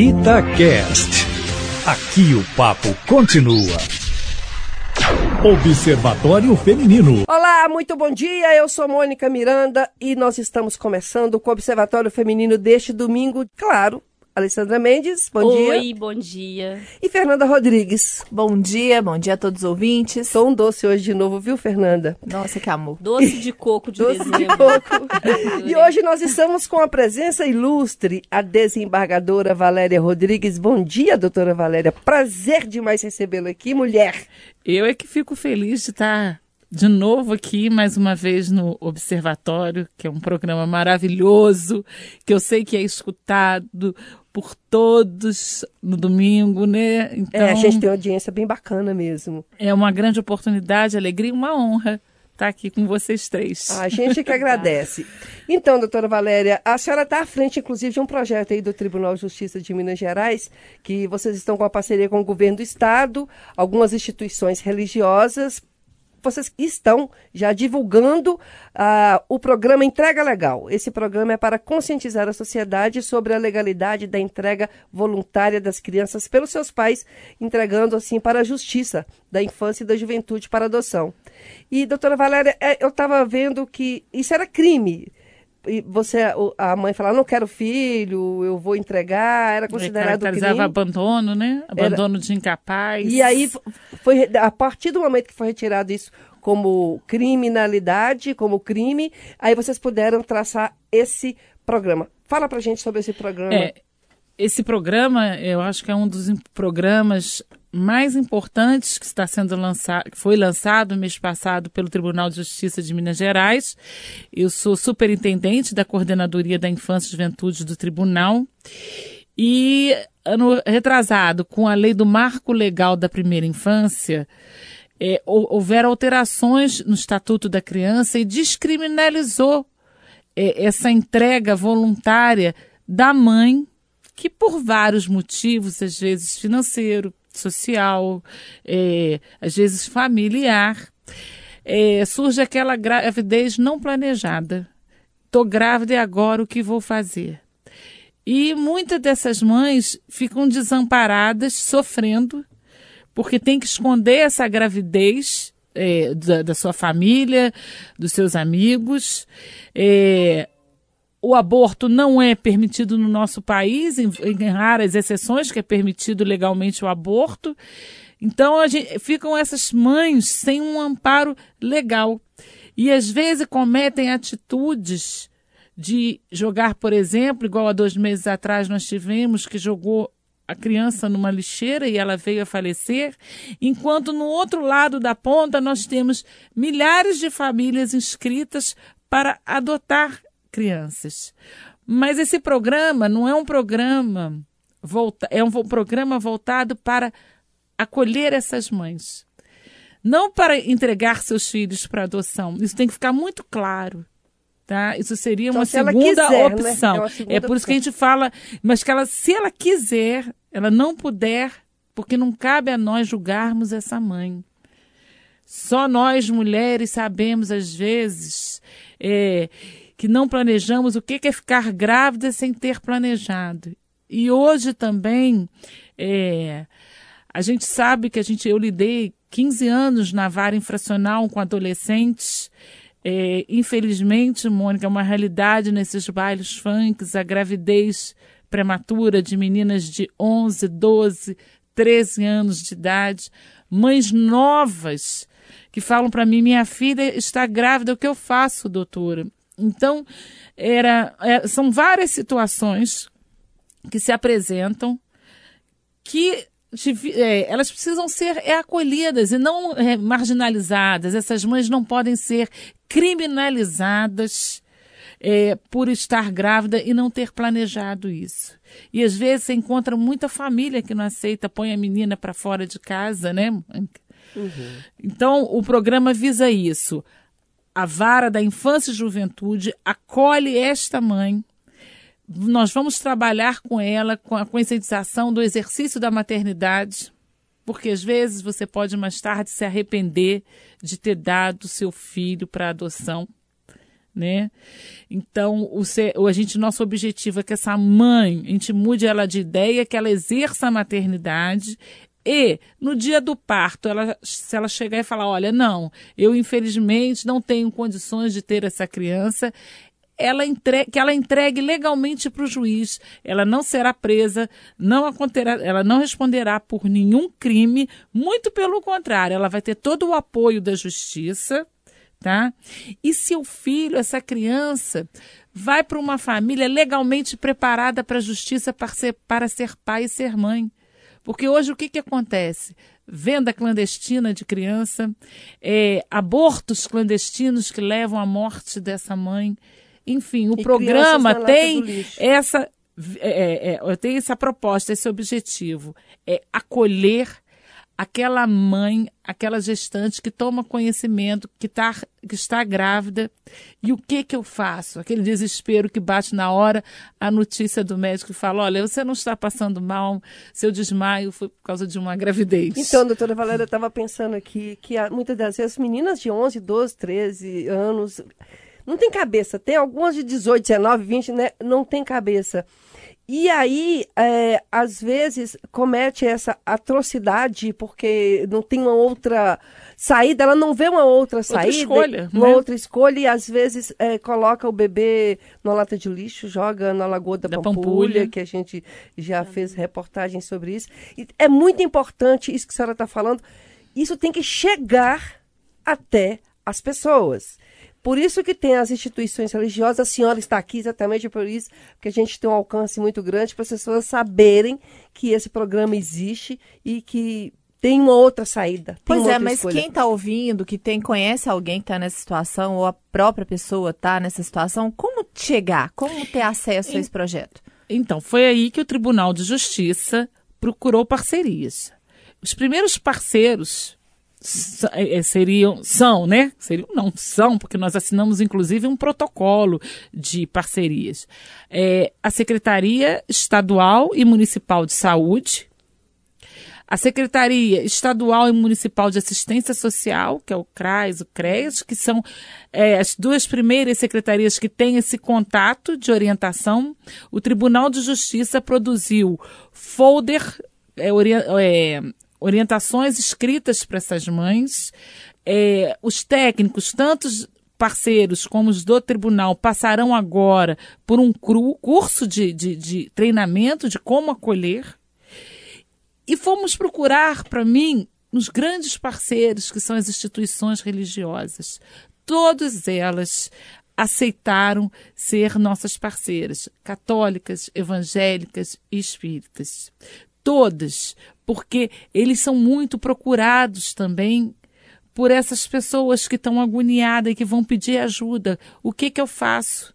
Itacast. Aqui o papo continua. Observatório Feminino. Olá, muito bom dia. Eu sou Mônica Miranda e nós estamos começando com o Observatório Feminino deste domingo, claro, Alessandra Mendes, bom Oi, dia. Oi, bom dia. E Fernanda Rodrigues. Bom dia, bom dia a todos os ouvintes. Tô um doce hoje de novo, viu, Fernanda? Nossa, que amor. Doce de coco de doce dezembro. de coco. e hoje nós estamos com a presença ilustre, a desembargadora Valéria Rodrigues. Bom dia, doutora Valéria. Prazer demais recebê-la aqui, mulher. Eu é que fico feliz de estar de novo aqui, mais uma vez no Observatório, que é um programa maravilhoso, que eu sei que é escutado por todos no domingo, né? Então, é, a gente tem uma audiência bem bacana mesmo. É uma grande oportunidade, alegria e uma honra estar aqui com vocês três. A gente que agradece. Então, doutora Valéria, a senhora está à frente, inclusive, de um projeto aí do Tribunal de Justiça de Minas Gerais, que vocês estão com a parceria com o governo do Estado, algumas instituições religiosas, vocês estão já divulgando uh, o programa Entrega Legal. Esse programa é para conscientizar a sociedade sobre a legalidade da entrega voluntária das crianças pelos seus pais, entregando assim para a justiça da infância e da juventude para adoção. E, doutora Valéria, eu estava vendo que isso era crime e você, a mãe falava, não quero filho, eu vou entregar, era considerado crime. abandono, né? Abandono era... de incapaz. E aí, foi a partir do momento que foi retirado isso como criminalidade, como crime, aí vocês puderam traçar esse programa. Fala pra gente sobre esse programa. É, esse programa, eu acho que é um dos programas mais importantes que está sendo lançado, foi lançado mês passado pelo Tribunal de Justiça de Minas Gerais. Eu sou superintendente da Coordenadoria da Infância e Juventude do Tribunal. E ano retrasado, com a lei do Marco Legal da Primeira Infância, é, houveram alterações no Estatuto da Criança e descriminalizou é, essa entrega voluntária da mãe, que por vários motivos, às vezes financeiro, social, é, às vezes familiar, é, surge aquela gravidez não planejada. Estou grávida e agora o que vou fazer? E muitas dessas mães ficam desamparadas, sofrendo, porque tem que esconder essa gravidez é, da, da, sua família, dos seus amigos. É, o aborto não é permitido no nosso país, em, em, raras exceções que é permitido legalmente o aborto. Então, gente, ficam essas mães sem um amparo legal. E às vezes cometem atitudes de jogar, por exemplo, igual há dois meses atrás nós tivemos, que jogou a criança numa lixeira e ela veio a falecer, enquanto no outro lado da ponta nós temos milhares de famílias inscritas para adotar crianças. Mas esse programa não é um programa volta, é um programa voltado para acolher essas mães. Não para entregar seus filhos para adoção. Isso tem que ficar muito claro. Tá? Isso seria uma, então, segunda quiser, né? opção. É, é, segunda por isso opção. que a gente fala, mas que ela, se ela quiser, ela não puder, porque não cabe a nós julgarmos essa mãe. Só nós, mulheres, sabemos, às vezes, é, que não planejamos o que é ficar grávida sem ter planejado. E hoje também, é, a gente sabe que a gente, eu lidei 15 anos na vara infracional com adolescentes. É, infelizmente, Mônica, é uma realidade nesses bailes funks, a gravidez prematura de meninas de 11, 12, 13 anos de idade, mães novas que falam para mim: minha filha está grávida, o que eu faço, doutora? Então, era, é, são várias situações que se apresentam que é, elas precisam ser é, acolhidas e não é, marginalizadas. Essas mães não podem ser criminalizadas é, por estar grávida e não ter planejado isso. E às vezes você encontra muita família que não aceita, põe a menina para fora de casa, né? Uhum. Então, o programa visa isso. A vara da infância e juventude acolhe esta mãe. Nós vamos trabalhar com ela com a conscientização do exercício da maternidade, porque às vezes você pode mais tarde se arrepender de ter dado seu filho para adoção né? Então, o, ser, a gente, nosso objetivo é que essa mãe, a gente mude ela de ideia, que ela exerça a maternidade e no dia do parto, ela, se ela chegar e falar, olha, não, eu infelizmente não tenho condições de ter essa criança, ela que ela entregue legalmente para o juiz. Ela não será presa, não acontecerá, ela não responderá por nenhum crime, muito pelo contrário, ela vai ter todo o apoio da justiça, tá? E seu filho, essa criança, vai para uma família legalmente preparada para a justiça para ser, para ser pai e ser mãe. Porque hoje o que, que acontece? Venda clandestina de criança, é, abortos clandestinos que levam à morte dessa mãe. Enfim, o E programa tem essa é, é, é, tem essa proposta, esse objetivo, é acolher aquela mãe, aquela gestante que toma conhecimento, que, tá, que está grávida, e o que que eu faço? Aquele desespero que bate na hora, a notícia do médico que fala, olha, você não está passando mal, seu desmaio foi por causa de uma gravidez. Então, doutora Valéria, eu estava pensando aqui que há, muitas das vezes meninas de 11, 12, 13 anos não tem cabeça. Tem algumas de 18, 19, 20, né? Não tem cabeça. E aí, é, às vezes, comete essa atrocidade porque não tem uma outra saída, ela não vê uma outra saída, escolha, uma né? outra escolha, e às vezes é, coloca o bebê numa lata de lixo, joga na Lagoa da, Da Pampulha, Pampulha. que a gente já fez reportagem sobre isso. E é muito importante isso que a senhora está falando. Isso tem que chegar até as pessoas. Por isso que tem as instituições religiosas, a senhora está aqui exatamente por isso, porque a gente tem um alcance muito grande para as pessoas saberem que esse programa existe e que tem uma outra saída. tem Pois uma é, outra mas escolha. quem está ouvindo, que tem conhece alguém que está nessa situação, ou a própria pessoa está nessa situação, como chegar? Como ter acesso a esse projeto? Então, foi aí que o Tribunal de Justiça procurou parcerias. Os primeiros parceiros seriam, são, né? Seriam, não, são, porque nós assinamos inclusive um protocolo de parcerias. É, a Secretaria Estadual e Municipal de Saúde, a Secretaria Estadual e Municipal de Assistência Social, que é o CRAS, o CREAS, que são é, as duas primeiras secretarias que têm esse contato de orientação. O Tribunal de Justiça produziu folder, é, é, orientações escritas para essas mães. É, os técnicos, tantos parceiros como os do tribunal, passarão agora por um cru- curso de, de, de treinamento de como acolher. E fomos procurar, para mim, os grandes parceiros, que são as instituições religiosas. Todas elas aceitaram ser nossas parceiras, católicas, evangélicas e espíritas. Todas, porque eles são muito procurados também por essas pessoas que estão agoniadas e que vão pedir ajuda. O que, que eu faço?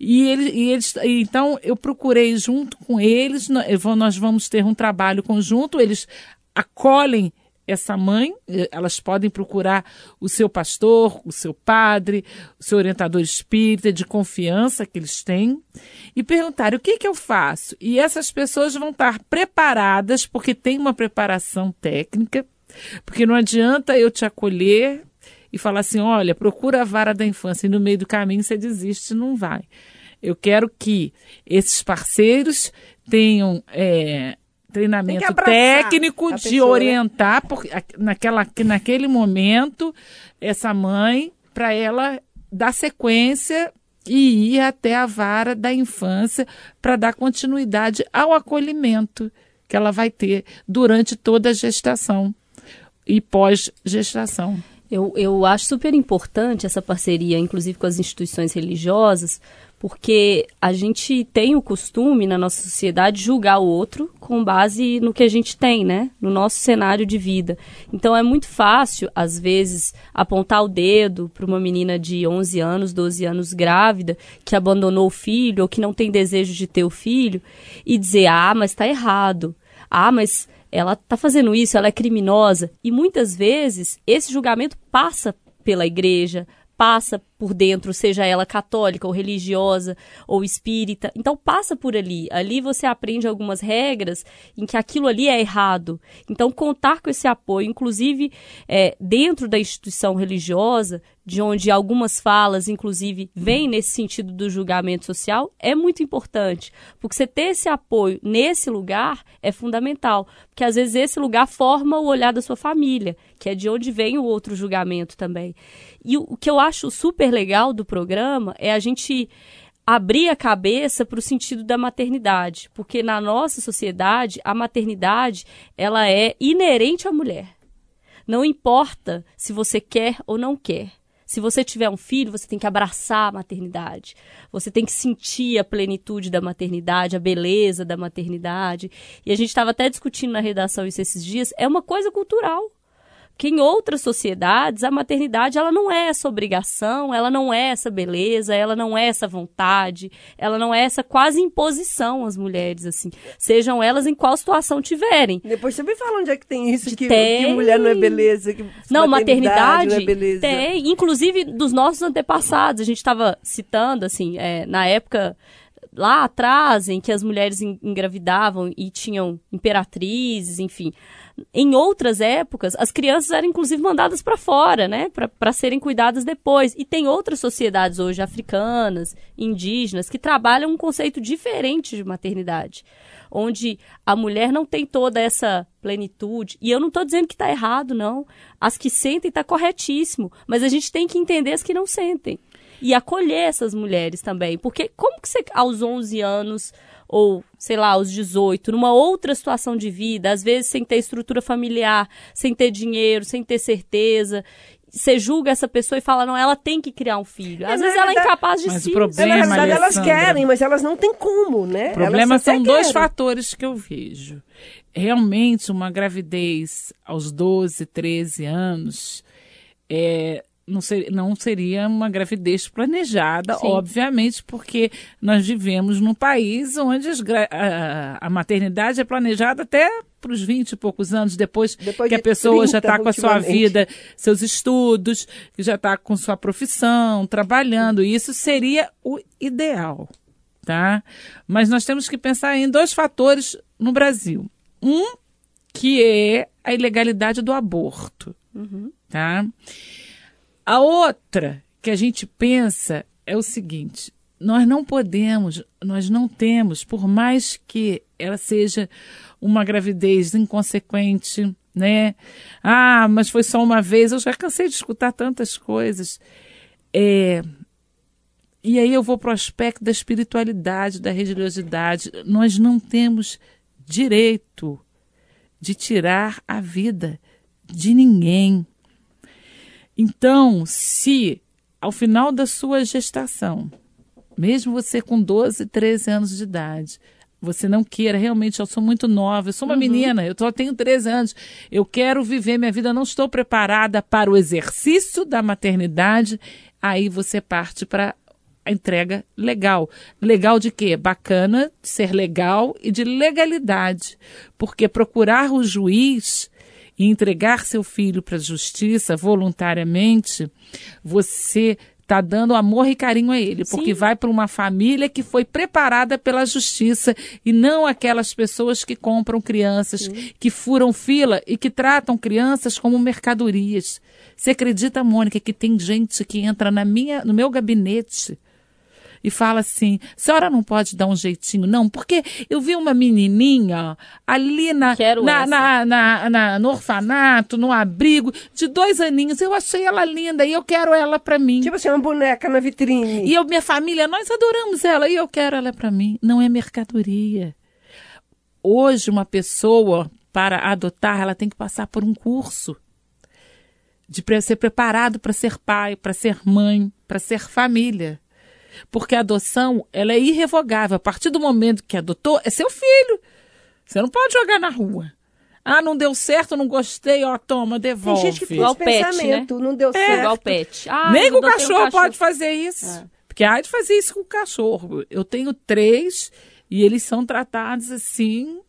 E, ele, e eles, então eu procurei junto com eles, nós vamos ter um trabalho conjunto, eles acolhem essa mãe, eh, elas podem procurar o seu pastor, o seu padre, o seu orientador espírita de confiança que eles têm e perguntar o que, que eu faço. E essas pessoas vão estar preparadas, porque tem uma preparação técnica, porque não adianta eu te acolher e falar assim: olha, procura a vara da infância e no meio do caminho você desiste, não vai. Eu quero que esses parceiros tenham é, treinamento técnico de pessoa, né? orientar porque, a- naquela, que naquele momento essa mãe para ela dar sequência e ir até a vara da infância para dar continuidade ao acolhimento que ela vai ter durante toda a gestação e pós-gestação. Eu, eu acho super importante essa parceria, inclusive com as instituições religiosas, porque a gente tem o costume na nossa sociedade de julgar o outro com base no que a gente tem, né? No nosso cenário de vida. Então é muito fácil, às vezes, apontar o dedo para uma menina de 11 anos, 12 anos grávida, que abandonou o filho ou que não tem desejo de ter o filho, e dizer: ah, mas está errado. Ah, mas ela está fazendo isso, ela é criminosa. E muitas vezes esse julgamento passa pela igreja, passa por dentro, seja ela católica ou religiosa ou espírita. Então passa por ali. Ali você aprende algumas regras em que aquilo ali é errado. Então contar com esse apoio, inclusive é, dentro da instituição religiosa, de onde algumas falas, inclusive, vêm nesse sentido do julgamento social, é muito importante. Porque você ter esse apoio nesse lugar é fundamental. Porque às vezes esse lugar forma o olhar da sua família, que é de onde vem o outro julgamento também. E o, que eu acho super legal do programa é a gente abrir a cabeça para o sentido da maternidade, porque na nossa sociedade a maternidade ela é inerente à mulher. Não importa se você quer ou não quer. Se você tiver um filho, você tem que abraçar a maternidade. Você tem que sentir a plenitude da maternidade, a beleza da maternidade. E a gente estava até discutindo na redação isso esses dias. É uma coisa cultural que em outras sociedades a maternidade ela não é essa obrigação, ela não é essa beleza, ela não é essa vontade, ela não é essa quase imposição às mulheres assim, sejam elas em qual situação tiverem. Depois você me fala onde é que tem isso que, tem... que mulher não é beleza, que não maternidade, maternidade não é beleza. tem, inclusive dos nossos antepassados, a gente estava citando assim, é, na época lá atrás em que as mulheres engravidavam e tinham imperatrizes, enfim em outras épocas, as crianças eram inclusive mandadas para fora, né, para serem cuidadas depois. E tem outras sociedades hoje africanas, indígenas, que trabalham um conceito diferente de maternidade, onde a mulher não tem toda essa plenitude. E eu não estou dizendo que está errado, não. As que sentem está corretíssimo, mas a gente tem que entender as que não sentem e acolher essas mulheres também, porque como que você aos 11 anos ou, sei lá, aos 18, numa outra situação de vida, às vezes sem ter estrutura familiar, sem ter dinheiro, sem ter certeza, você julga essa pessoa e fala, não, ela tem que criar um filho. Às é, vezes ela é incapaz de mas. O problema, na verdade, elas querem, mas elas não têm como, né? O problema são dois fatores que eu vejo. Realmente, uma gravidez aos 12, 13 anos é, não, ser, não seria uma gravidez planejada, Sim. obviamente, porque nós vivemos num país onde a, a, maternidade é planejada até para os 20 e poucos anos, depois, depois que a pessoa 30, já está com a sua vida, seus estudos, que já está com sua profissão, trabalhando. Isso seria o ideal, tá? Mas nós temos que pensar em dois fatores no Brasil. Um, que é a ilegalidade do aborto, uhum. tá? A outra que a gente pensa é o seguinte: nós não podemos, nós não temos, por mais que ela seja uma gravidez inconsequente, né? Ah, mas foi só uma vez. Eu já cansei de escutar tantas coisas. É, e aí eu vou para o aspecto da espiritualidade, da religiosidade. Nós não temos direito de tirar a vida de ninguém. Então, se ao final da sua gestação, mesmo você com 12, 13 anos de idade, você não queira, realmente, eu sou muito nova, eu sou uma uhum. menina, eu só tenho 13 anos, eu quero viver minha vida, não estou preparada para o exercício da maternidade, aí você parte para a entrega legal. Legal de quê? Bacana, de ser legal e de legalidade. Porque procurar o juiz e entregar seu filho para a justiça voluntariamente, você está dando amor e carinho a ele, porque Sim. vai para uma família que foi preparada pela justiça e não aquelas pessoas que compram crianças, Sim. que furam fila e que tratam crianças como mercadorias. Você acredita, Mônica, que tem gente que entra na minha, no meu gabinete e fala assim: senhora não pode dar um jeitinho, não, porque eu vi uma menininha ali na, na, na, na, na, no orfanato, no abrigo, de dois aninhos, eu achei ela linda e eu quero ela para mim. Tipo assim, uma boneca na vitrine. E eu, minha família, nós adoramos ela e eu quero ela para mim. Não é mercadoria. Hoje, uma pessoa, para adotar, ela tem que passar por um curso de ser preparado para ser pai, para ser mãe, para ser família. Porque a adoção, ela é irrevogável. A partir do momento que adotou, é seu filho. Você não pode jogar na rua. Ah, não deu certo, não gostei, ó, toma, devolve. Tem gente que igual pensamento, né? não deu é. certo. Igual pet. Ah, Nem com o cachorro, um cachorro, pode fazer isso. É. Porque há de fazer isso com o cachorro. Eu tenho três e eles são tratados assim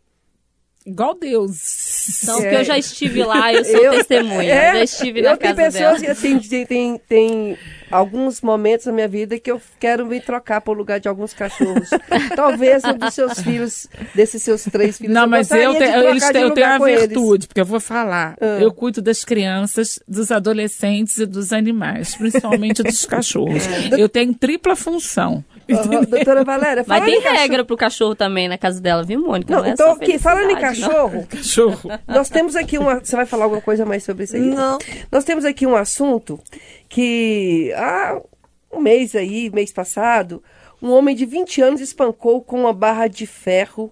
igual Deus. Não, porque eu já estive lá, eu sou Eu- testemunha. É, já estive na eu casa pessoas dela. que assim, tem, tem, tem alguns momentos na minha vida que eu quero me trocar por lugar de alguns cachorros. Talvez um dos seus filhos, desses seus três filhos. Não, mas eu, te- eles têm- eu tenho uma com eles. virtude, porque eu vou falar. Ah. Eu cuido das crianças, dos adolescentes e dos animais, principalmente dos cachorros. Eu tenho tripla função. Aham, doutora Valéria, Mas falando tem regra pro cachorro também na casa dela, viu, Mônica? Não, é então, só aqui, falando em não. cachorro, Cachorro. nós temos aqui uma. Você vai falar alguma coisa mais sobre isso aí? Não. Nós temos aqui um assunto que há um mês aí, mês passado, um homem de 20 anos espancou com uma barra de ferro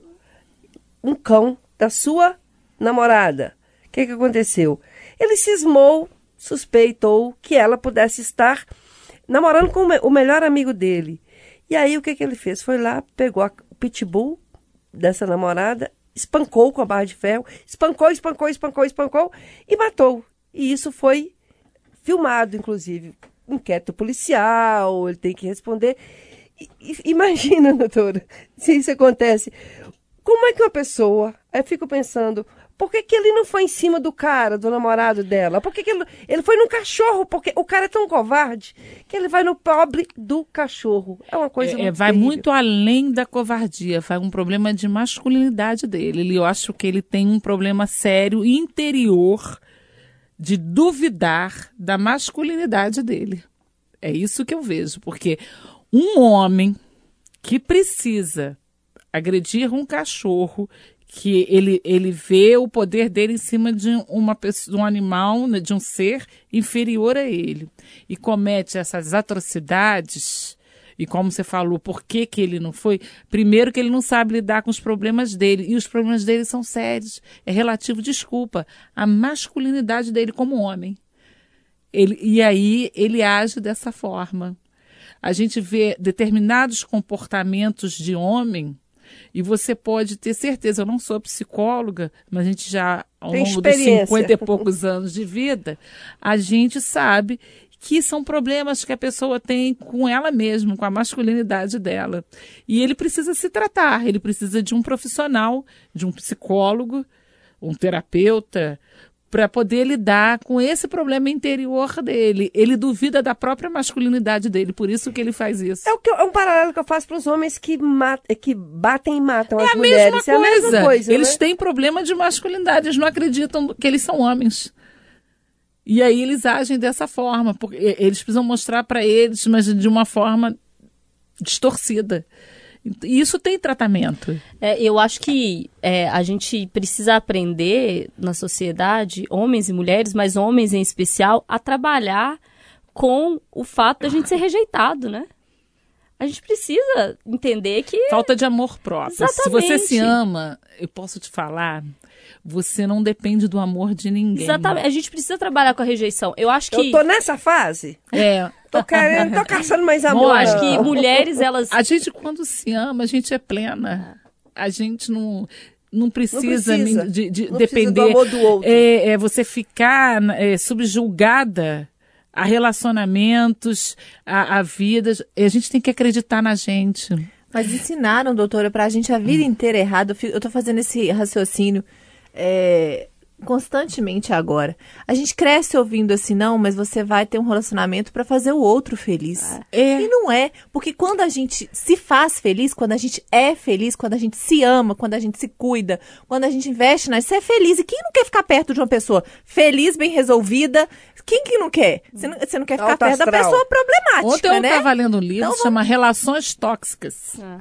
um cão da sua namorada. O que, que aconteceu? Ele cismou, suspeitou que ela pudesse estar namorando com o o melhor amigo dele. E aí o que, que ele fez? Foi lá, pegou a- o pitbull dessa namorada, espancou com a barra de ferro, espancou, espancou, espancou, espancou e matou. E isso foi filmado, inclusive. Inquérito policial, ele tem que responder. Imagina, doutora, se isso acontece. Como é que uma pessoa. Aí eu fico pensando, por que, que ele não foi em cima do cara, do namorado dela? Por que, que ele, ele foi no cachorro? Porque o cara é tão covarde que ele vai no pobre do cachorro. É uma coisa É, é, muito vai terrível. muito além da covardia, vai um problema de masculinidade dele. Ele- Eu acho que ele tem um problema sério interior de duvidar da masculinidade dele. É isso que eu vejo, porque um homem que precisa agredir um cachorro, que ele, ele vê o poder dele em cima de uma pessoa, de um animal, né, de um ser inferior a ele, e comete essas atrocidades, e como você falou, por que, que ele não foi? Primeiro que ele não sabe lidar com os problemas dele, e os problemas dele são sérios. É relativo, desculpa, à masculinidade dele como homem. Ele, e aí ele age dessa forma. A gente vê determinados comportamentos de homem e você pode ter certeza, eu não sou psicóloga, mas a gente já, ao Tem longo dos experiência. 50 e poucos anos de vida, a gente sabe que são problemas que a pessoa tem com ela mesma, com a masculinidade dela. E ele precisa se tratar, ele precisa de um profissional, de um psicólogo, um terapeuta, para poder lidar com esse problema interior dele. Ele duvida da própria masculinidade dele, por isso que ele faz isso. É, o que eu- é um paralelo que eu faço para os homens que, mat- que batem e matam É as a mulheres. mesma é a mesma coisa. Eles né? têm problema de masculinidade, eles não acreditam que eles são homens. E aí eles agem dessa forma, porque eles precisam mostrar para eles, mas de uma forma distorcida. Isso tem tratamento. É, eu acho que é, a gente precisa aprender na sociedade, homens e mulheres, mas homens em especial, a trabalhar com o fato da gente ser rejeitado, né? A gente precisa entender que Falta de amor próprio. Se você se Exatamente. ama, eu posso te falar, você não depende do amor de ninguém. exatamente, a gente precisa trabalhar com a rejeição. Eu acho que Eu tô nessa fase. É. Tô querendo, tô caçando mais amor. eu acho que mulheres elas A gente, quando se ama, a gente é plena. A gente não, não precisa, Não precisa. de, de Não precisa depender. do amor do outro. É, é você ficar é, subjulgada a relacionamentos, a, a vidas. A gente tem que acreditar na gente. Mas ensinaram, doutora, pra gente a vida inteira errado. Eu, fico- eu tô fazendo esse raciocínio é, constantemente agora. A gente cresce ouvindo assim, não, mas você vai ter um relacionamento pra fazer o outro feliz. É. E não é, porque quando a gente se faz feliz, quando a gente é feliz, quando a gente se ama, quando a gente se cuida, quando a gente investe na você é feliz. E quem não quer ficar perto de uma pessoa feliz, bem resolvida? Quem que não quer? Você não, você não quer ficar perto da astral. pessoa problemática, Ontem eu né? estava lendo um livro Então que chama Relações Tóxicas. Ah.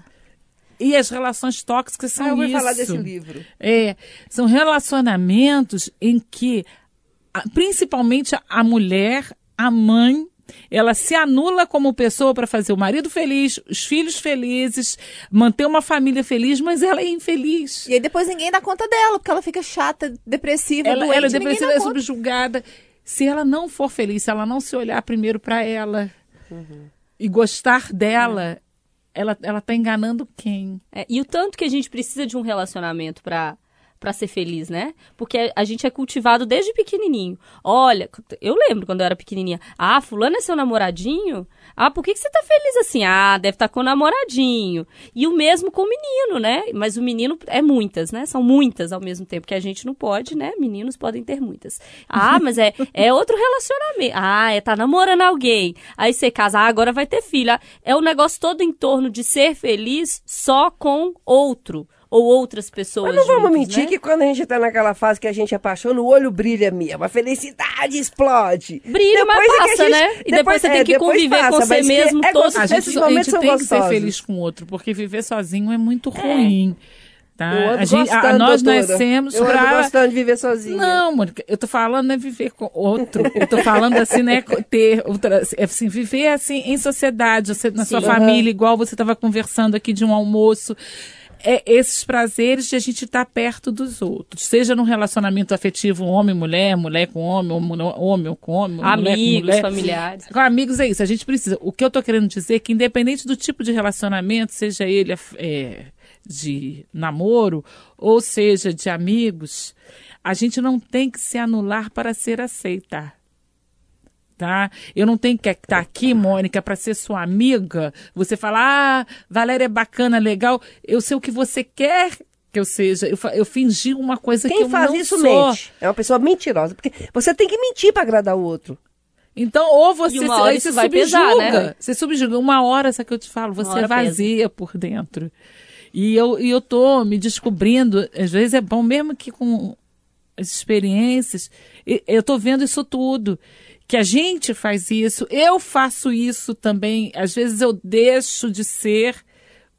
E as relações tóxicas são Ah, eu vou isso. falar desse livro. É, são relacionamentos em que, principalmente a mulher, a mãe, ela se anula como pessoa para fazer o marido feliz, os filhos felizes, manter uma família feliz, mas ela é infeliz. E aí depois ninguém dá conta dela, porque ela fica chata, depressiva, Ela, doente, ela é depressiva, é subjugada. Se ela não for feliz, se ela não se olhar primeiro para ela e gostar dela, ela, ela tá enganando quem? É, e o tanto que a gente precisa de um relacionamento para para ser feliz, né? Porque a gente é cultivado desde pequenininho. Olha, eu lembro quando eu era pequenininha. Ah, fulano é seu namoradinho? Ah, por que, que você tá feliz assim? Ah, deve estar tá com o namoradinho. E o mesmo com o menino, né? Mas o menino é muitas, né? São muitas ao mesmo tempo, que a gente não pode, né? Meninos podem ter muitas. Ah, mas é, é outro relacionamento. Ah, é tá namorando alguém. Aí você casa, ah, agora vai ter filho. Ah, é o negócio todo em torno de ser feliz só com outro ou outras pessoas. Mas não vamos juntos, mentir né? que quando a gente tá naquela fase que a gente apaixona, o olho brilha mesmo, a felicidade explode. Brilha, mas é que a passa, né? E depois você tem que depois conviver com passa, você mas que mesmo é todos gostoso, A Esses gente, esses a momentos gente são tem que ser gostosos. feliz com o outro, porque viver sozinho é muito É. ruim. Tá? Eu ando A gente- a- nós doutora. nascemos Eu ando pra. gostando de viver sozinha. Não, Mônica, eu tô falando não é viver com outro. Eu tô falando assim, né? Ter outra, é assim, viver assim em sociedade, você, na sua Sim. família, igual você estava conversando aqui de um almoço. É esses prazeres de a gente estar perto dos outros, seja num relacionamento afetivo homem-mulher, mulher com homem, homem, com homem, mulher com Amigos, mulher. familiares. Com amigos é isso, a gente precisa. O que eu tô querendo dizer é que, independente do tipo de relacionamento, seja ele é, de namoro ou seja de amigos, a gente não tem que se anular para ser aceita. Tá? Eu não tenho que estar aqui, Mônica, para ser sua amiga. Você falar, ah, Valéria é bacana, legal. Eu sei o que você quer que eu seja. Eu, eu fingi uma coisa que Quem eu faz não isso sou. mente. É uma pessoa mentirosa. Porque você tem que mentir para agradar o outro. Então, ou você, se- aí isso você vai subjuga. pesar, né? Você subjuga. Uma hora, essa que eu te falo, você é vazia por dentro. E eu, e eu tô me descobrindo, às vezes é bom, mesmo que com as experiências, eu tô vendo isso tudo. Que a gente faz isso, eu faço isso também. Às vezes eu deixo de ser.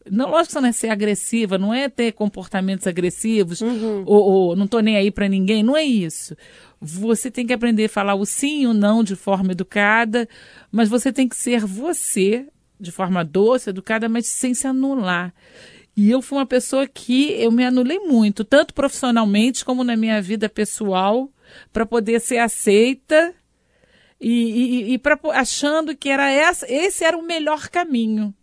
Não, lógico que não é ser agressiva, não é ter comportamentos agressivos, ou, ou não tô nem aí para ninguém, não é isso. Você tem que aprender a falar o sim e o não de forma educada, mas você tem que ser você de forma doce, educada, mas sem se anular. E eu fui uma pessoa que eu me anulei muito, tanto profissionalmente como na minha vida pessoal, para poder ser aceita e, e, e pra, achando que era essa, esse era o melhor caminho.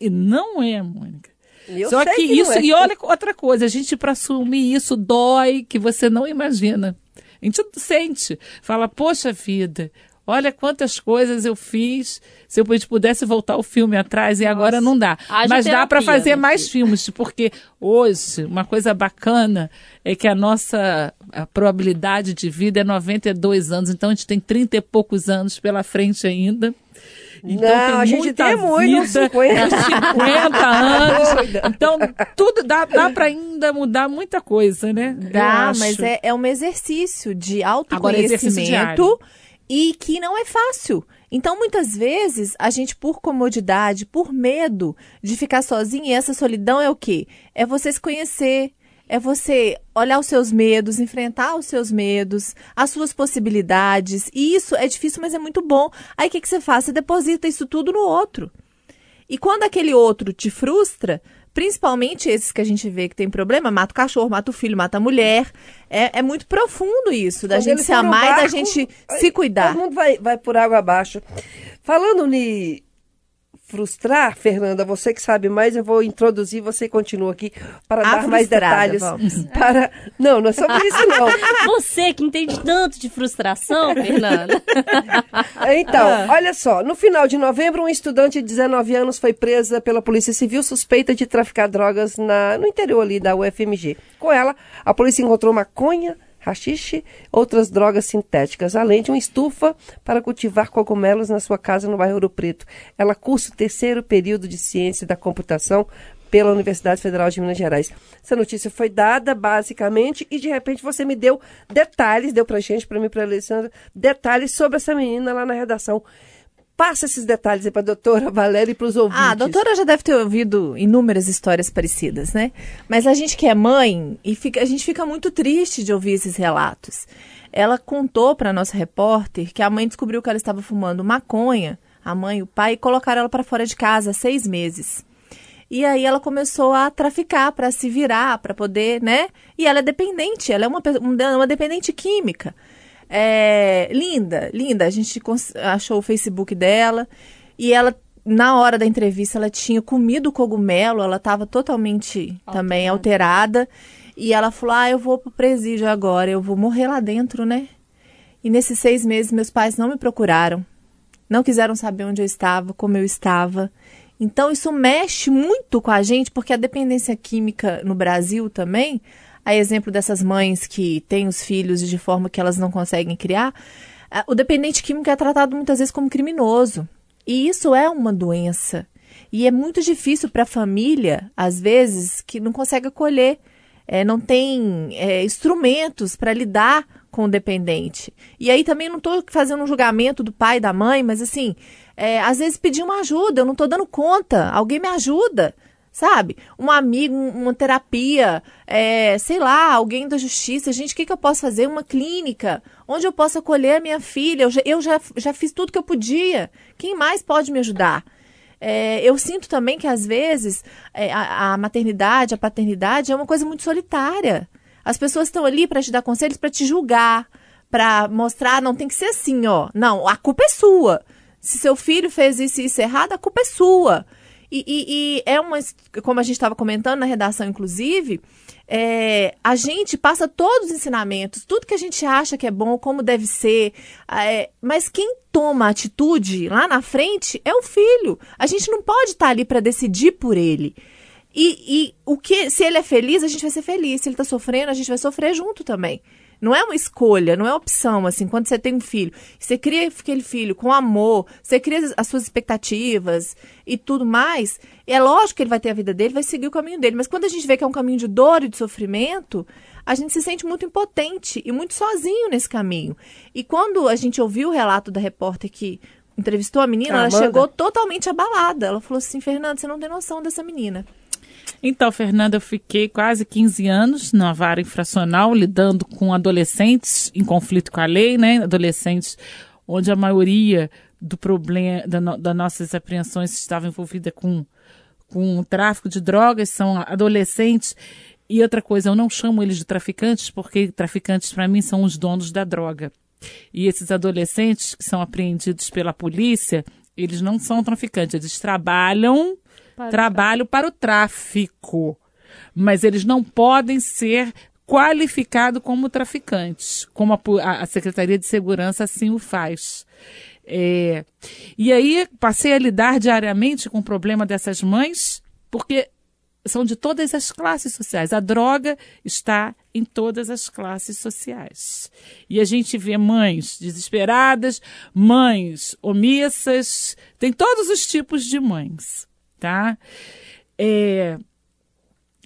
E não é, Mônica. Eu Só sei que, que isso, é. e olha outra coisa, a gente para assumir isso dói que você não imagina. A gente sente, fala, poxa vida, olha quantas coisas eu fiz, se eu pudesse voltar o filme atrás e agora não dá. Haja Mas dá para terapia, fazer mais filmes, porque hoje uma coisa bacana é que a nossa a probabilidade de vida é 92 anos, então a gente tem 30 e poucos anos pela frente ainda. Então, Não, a gente tem muito, uns vida, 50. 50 anos. Então, tudo dá, dá para ainda mudar muita coisa, né? Dá, mas é, é um exercício de Agora, exercício autoconhecimento diário. E que não é fácil. Então, muitas vezes, a gente, por comodidade, por medo de ficar sozinho, e essa solidão é o quê? É você se conhecer, é você olhar os seus medos, enfrentar os seus medos, as suas possibilidades. E isso é difícil, mas é muito bom. Aí, o que, que você faz? Você deposita isso tudo no outro. E quando aquele outro te frustra, principalmente esses que a gente vê que tem problema, mata o cachorro, mata o filho, mata a mulher. É, é muito profundo isso, da Quando gente se amar e da barco, gente se cuidar. Todo mundo vai, vai por água abaixo. Falando em frustrar, Fernanda, você que sabe mais, eu vou introduzir, você continua aqui para A dar mais detalhes. vamos. Para... Não, não é sobre isso não. Você que entende tanto de frustração, Fernanda. Então, Ah. olha só, no final de novembro, um estudante de 19 anos foi presa pela Polícia Civil suspeita de traficar drogas na, no interior ali da UFMG. Com ela, a polícia encontrou maconha, rachixe, outras drogas sintéticas, além de uma estufa para cultivar cogumelos na sua casa no bairro Ouro Preto. Ela cursa o terceiro período de ciência da computação pela Universidade Federal de Minas Gerais. Essa notícia foi dada basicamente e de repente você me deu detalhes, deu pra gente, pra mim, pra Alessandra, detalhes sobre essa menina lá na redação. Passa esses detalhes aí pra doutora Valéria e pros ouvintes. Ah, a doutora já deve ter ouvido inúmeras histórias parecidas, né? Mas a gente que é mãe, e fica, a gente fica muito triste de ouvir esses relatos. Ela contou para nossa repórter que a mãe descobriu que ela estava fumando maconha, a mãe e o pai, e colocaram ela para fora de casa há seis meses. E aí ela começou a traficar para se virar, para poder, né? E ela é dependente, ela é uma, uma dependente química. É, linda, linda. A gente achou o Facebook dela e ela na hora da entrevista ela tinha comido cogumelo, ela estava totalmente também alterada. E ela falou: Ah, eu vou pro presídio agora, eu vou morrer lá dentro, né? E nesses seis meses meus pais não me procuraram, não quiseram saber onde eu estava, como eu estava. Então isso mexe muito com a gente, porque a dependência química no Brasil também, a exemplo dessas mães que têm os filhos de forma que elas não conseguem criar, o dependente químico é tratado muitas vezes como criminoso. E isso é uma doença. E é muito difícil para a família, às vezes, que não consegue acolher, é, não tem é, instrumentos para lidar com o dependente. E aí também não estou fazendo um julgamento do pai da mãe, mas assim, é, às vezes pedir uma ajuda, eu não estou dando conta, alguém me ajuda sabe? Um amigo, uma terapia, é, sei lá, alguém da justiça. Gente, o que, que eu posso fazer? Uma clínica, onde eu posso acolher a minha filha. Eu já, eu já, já fiz tudo que eu podia. Quem mais pode me ajudar? É, eu sinto também que, às vezes, é, a, a maternidade, a paternidade é uma coisa muito solitária. As pessoas estão ali para te dar conselhos, para te julgar, para mostrar, não tem que ser assim, ó. Não, a culpa é sua. Se seu filho fez isso e isso errado, a culpa é sua. E, e, e é uma, como a gente estava comentando na redação, inclusive, é, a gente passa todos os ensinamentos, tudo que a gente acha que é bom, como deve ser, é, mas quem toma atitude lá na frente é o filho. A gente não pode estar tá ali para decidir por ele. E, e o que, se ele é feliz, a gente vai ser feliz. Se ele está sofrendo, a gente vai sofrer junto também. Não é uma escolha, não é opção, assim, quando você tem um filho. Você cria aquele filho com amor, você cria as suas expectativas e tudo mais. É lógico que ele vai ter a vida dele, vai seguir o caminho dele. Mas quando a gente vê que é um caminho de dor e de sofrimento, a gente se sente muito impotente e muito sozinho nesse caminho. E quando a gente ouviu o relato da repórter que entrevistou a menina, ela chegou totalmente abalada. Ela falou assim: Fernanda, você não tem noção dessa menina. Então, Fernanda, eu fiquei quase 15 anos na vara infracional, lidando com adolescentes em conflito com a lei, né? Adolescentes onde a maioria do problema da, no, das nossas apreensões estava envolvida com, com o tráfico de drogas, são adolescentes. E outra coisa, eu não chamo eles de traficantes, porque traficantes para mim são os donos da droga. E esses adolescentes que são apreendidos pela polícia, eles não são traficantes, eles trabalham para trabalho para o tráfico. Mas eles não podem ser qualificados como traficantes, como a, a Secretaria de Segurança assim o faz. É, e aí passei a lidar diariamente com o problema dessas mães, porque são de todas as classes sociais. A droga está em todas as classes sociais. E a gente vê mães desesperadas, mães omissas, tem todos os tipos de mães tá? É,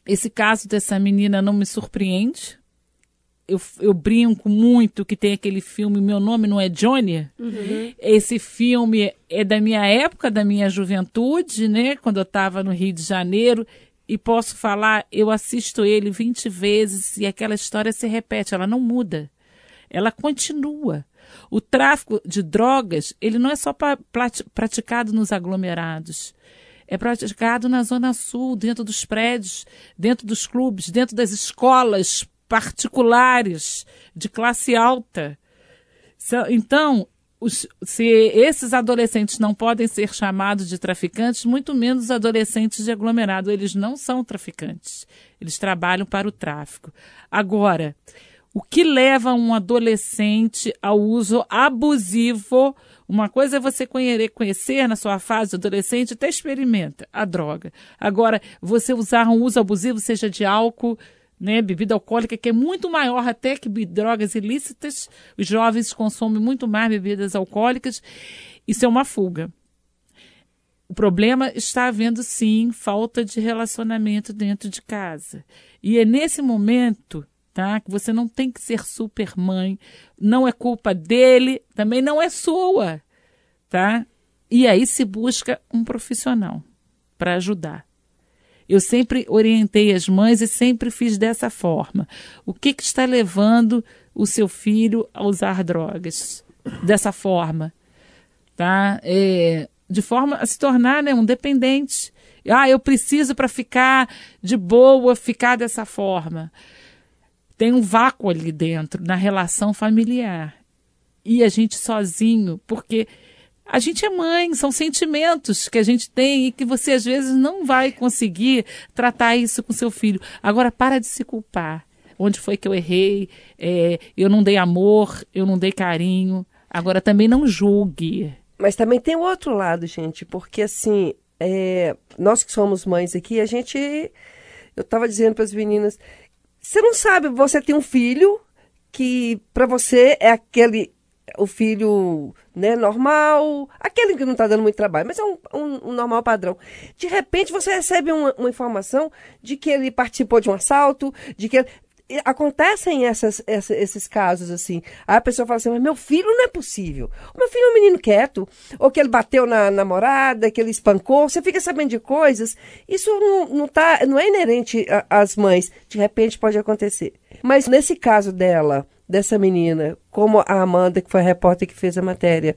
esse caso dessa menina não me surpreende. Eu, eu brinco muito que tem aquele filme Meu Nome Não é Johnny. Uhum. Esse filme é da minha época, da minha juventude, né? Quando eu estava no Rio de Janeiro. E posso falar, eu assisto ele 20 vezes e aquela história se repete, ela não muda. Ela continua. O tráfico de drogas, ele não é só pra, praticado nos aglomerados é praticado na Zona Sul, dentro dos prédios, dentro dos clubes, dentro das escolas particulares de classe alta. Então, os, se esses adolescentes não podem ser chamados de traficantes, muito menos adolescentes de aglomerado. Eles não são traficantes. Eles trabalham para o tráfico. Agora, o que leva um adolescente ao uso abusivo uma coisa é você conhecer na sua fase adolescente, até experimenta a droga. Agora, você usar um uso abusivo, seja de álcool, né, bebida alcoólica, que é muito maior até que drogas ilícitas, os jovens consomem muito mais bebidas alcoólicas, isso é uma fuga. O problema está havendo, sim, falta de relacionamento dentro de casa. E é nesse momento tá? Que você não tem que ser super mãe, não é culpa dele, também não é sua, tá? E aí se busca um profissional para ajudar. Eu sempre orientei as mães e sempre fiz dessa forma. O que, que está levando o seu filho a usar drogas? Dessa forma, tá? É, de forma a se tornar né, um dependente. Ah, eu preciso para ficar de boa, ficar dessa forma tem um vácuo ali dentro na relação familiar. E a gente sozinho, porque A gente é mãe, são sentimentos que a gente tem e que você às vezes não vai conseguir tratar isso com seu filho. Agora, para de se culpar. Onde foi que eu errei? É, eu não dei amor, eu não dei carinho. Agora também não julgue. Mas também tem o outro lado, gente, porque assim, é, nós que somos mães aqui, a gente. Eu estava dizendo para as meninas, você não sabe, você tem um filho que para você é aquele o filho né, normal, aquele que não está dando muito trabalho, mas é um, um, um, normal padrão. De repente você recebe uma, uma, informação de que ele participou de um assalto, de que ele, acontecem essas, essa, esses casos assim. Aí a pessoa fala assim, mas meu filho não é possível. O meu filho é um menino quieto, ou que ele bateu na namorada, que ele espancou. Você fica sabendo de coisas. Isso não, não, tá, não é inerente às mães. De repente pode acontecer. Mas nesse caso dela, dessa menina, como a Amanda, que foi a repórter que fez a matéria,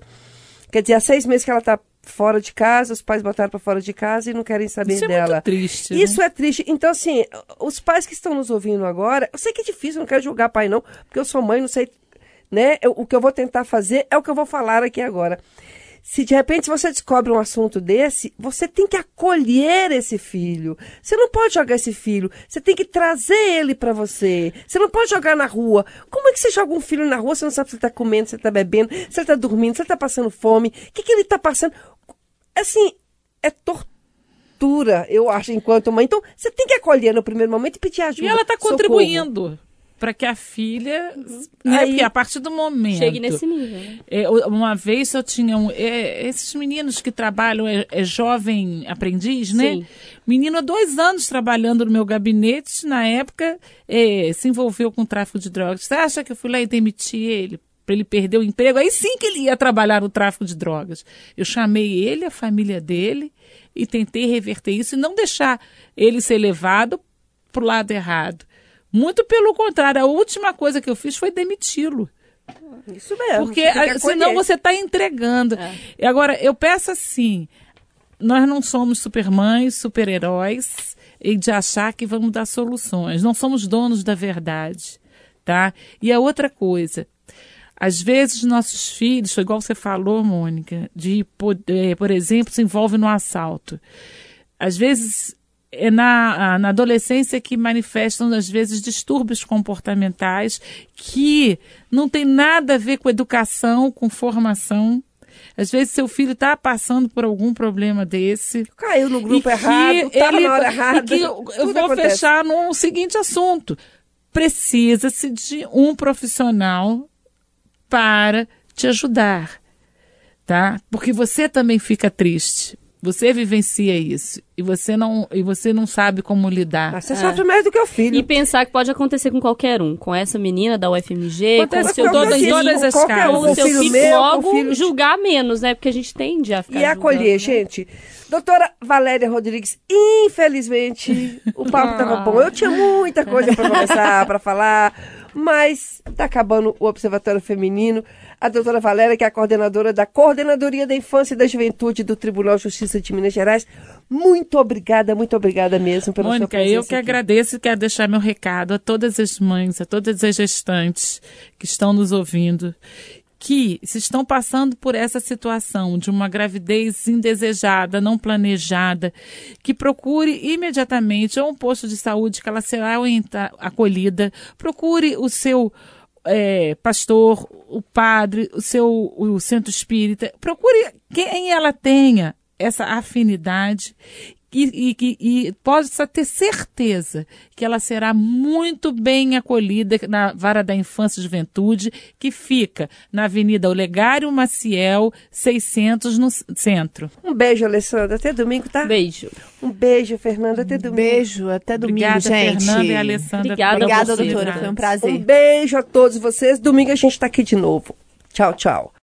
quer dizer, há seis meses que ela está fora de casa, os pais botaram para fora de casa e não querem saber Isso dela. É muito triste. Isso né? é triste. Então, assim, os pais que estão nos ouvindo agora, eu sei que é difícil, não quero julgar pai, não, porque eu sou mãe, não sei. Né? Eu, o que eu vou tentar fazer é o que eu vou falar aqui agora. Se de repente você descobre um assunto desse, você tem que acolher esse filho. Você não pode jogar esse filho. Você tem que trazer ele para você. Você não pode jogar na rua. Como é que você joga um filho na rua? Você não sabe se ele tá comendo, se ele tá bebendo, se ele tá dormindo, se ele tá passando fome. O que, que ele tá passando? Assim, é tortura, eu acho, enquanto mãe. Então, você tem que acolher no primeiro momento e pedir ajuda. E ela está contribuindo para que a filha, né, Aí, a partir do momento chegue nesse nível. Né? É, uma vez eu tinha um, é, esses meninos que trabalham é, é jovem aprendiz, né? Sim. Menino há dois anos trabalhando no meu gabinete, na época é, se envolveu com tráfico de drogas. Você acha que eu fui lá e demiti ele? para ele perder o emprego, aí sim que ele ia trabalhar no tráfico de drogas. Eu chamei ele, a família dele, e tentei reverter isso e não deixar ele ser levado para o lado errado. Muito pelo contrário, a última coisa que eu fiz foi demiti-lo. Isso mesmo. Porque a, senão você está entregando. É. E agora, eu peço assim: nós não somos supermães, super-heróis, e de achar que vamos dar soluções. Não somos donos da verdade. Tá? E a outra coisa, às vezes, nossos filhos, igual você falou, Mônica, de, poder, por exemplo, se envolve no assalto. Às vezes, é na, na adolescência que manifestam, às vezes, distúrbios comportamentais que não tem nada a ver com educação, com formação. Às vezes seu filho está passando por algum problema desse. Caiu no grupo errado, estava na hora errada. E que eu, eu vou acontece. fechar no seguinte assunto. Precisa-se de um profissional para te ajudar, tá? Porque você também fica triste. Você vivencia isso e você não e você não sabe como lidar. Mas você é. sofre mais do que o filho. E pensar que pode acontecer com qualquer um, com essa menina da UFMG, Acontece com o seu todas, filho, todas as casas. Com o seu filho, meu, logo filho... julgar menos, né? Porque a gente tende a ficar E acolher, julgando, né? gente. Doutora Valéria Rodrigues, infelizmente, o papo estava bom. Eu tinha muita coisa para começar, para falar, mas está acabando o Observatório Feminino a doutora Valéria, que é a coordenadora da Coordenadoria da Infância e da Juventude do Tribunal de Justiça de Minas Gerais. Muito obrigada, muito obrigada mesmo pela Mônica, sua presença. eu que aqui. agradeço e quero deixar meu recado a todas as mães, a todas as gestantes que estão nos ouvindo que se estão passando por essa situação de uma gravidez indesejada, não planejada, que procure imediatamente ou um posto de saúde que ela será acolhida, procure o seu é, pastor, o padre, o seu o centro espírita. Procure quem ela tenha essa afinidade e, e, e, possa ter certeza que ela será muito bem acolhida na Vara da Infância e Juventude, que fica na Avenida Olegário Maciel, 600, no centro. Um beijo, Alessandra. Até domingo, tá? Beijo. Um beijo, Fernanda. Até domingo. Beijo, até domingo, Obrigada, gente. Fernanda e Alessandra. Obrigada, Obrigada você, doutora. Foi um prazer. Um beijo a todos vocês. Domingo a gente está aqui de novo. Tchau, tchau.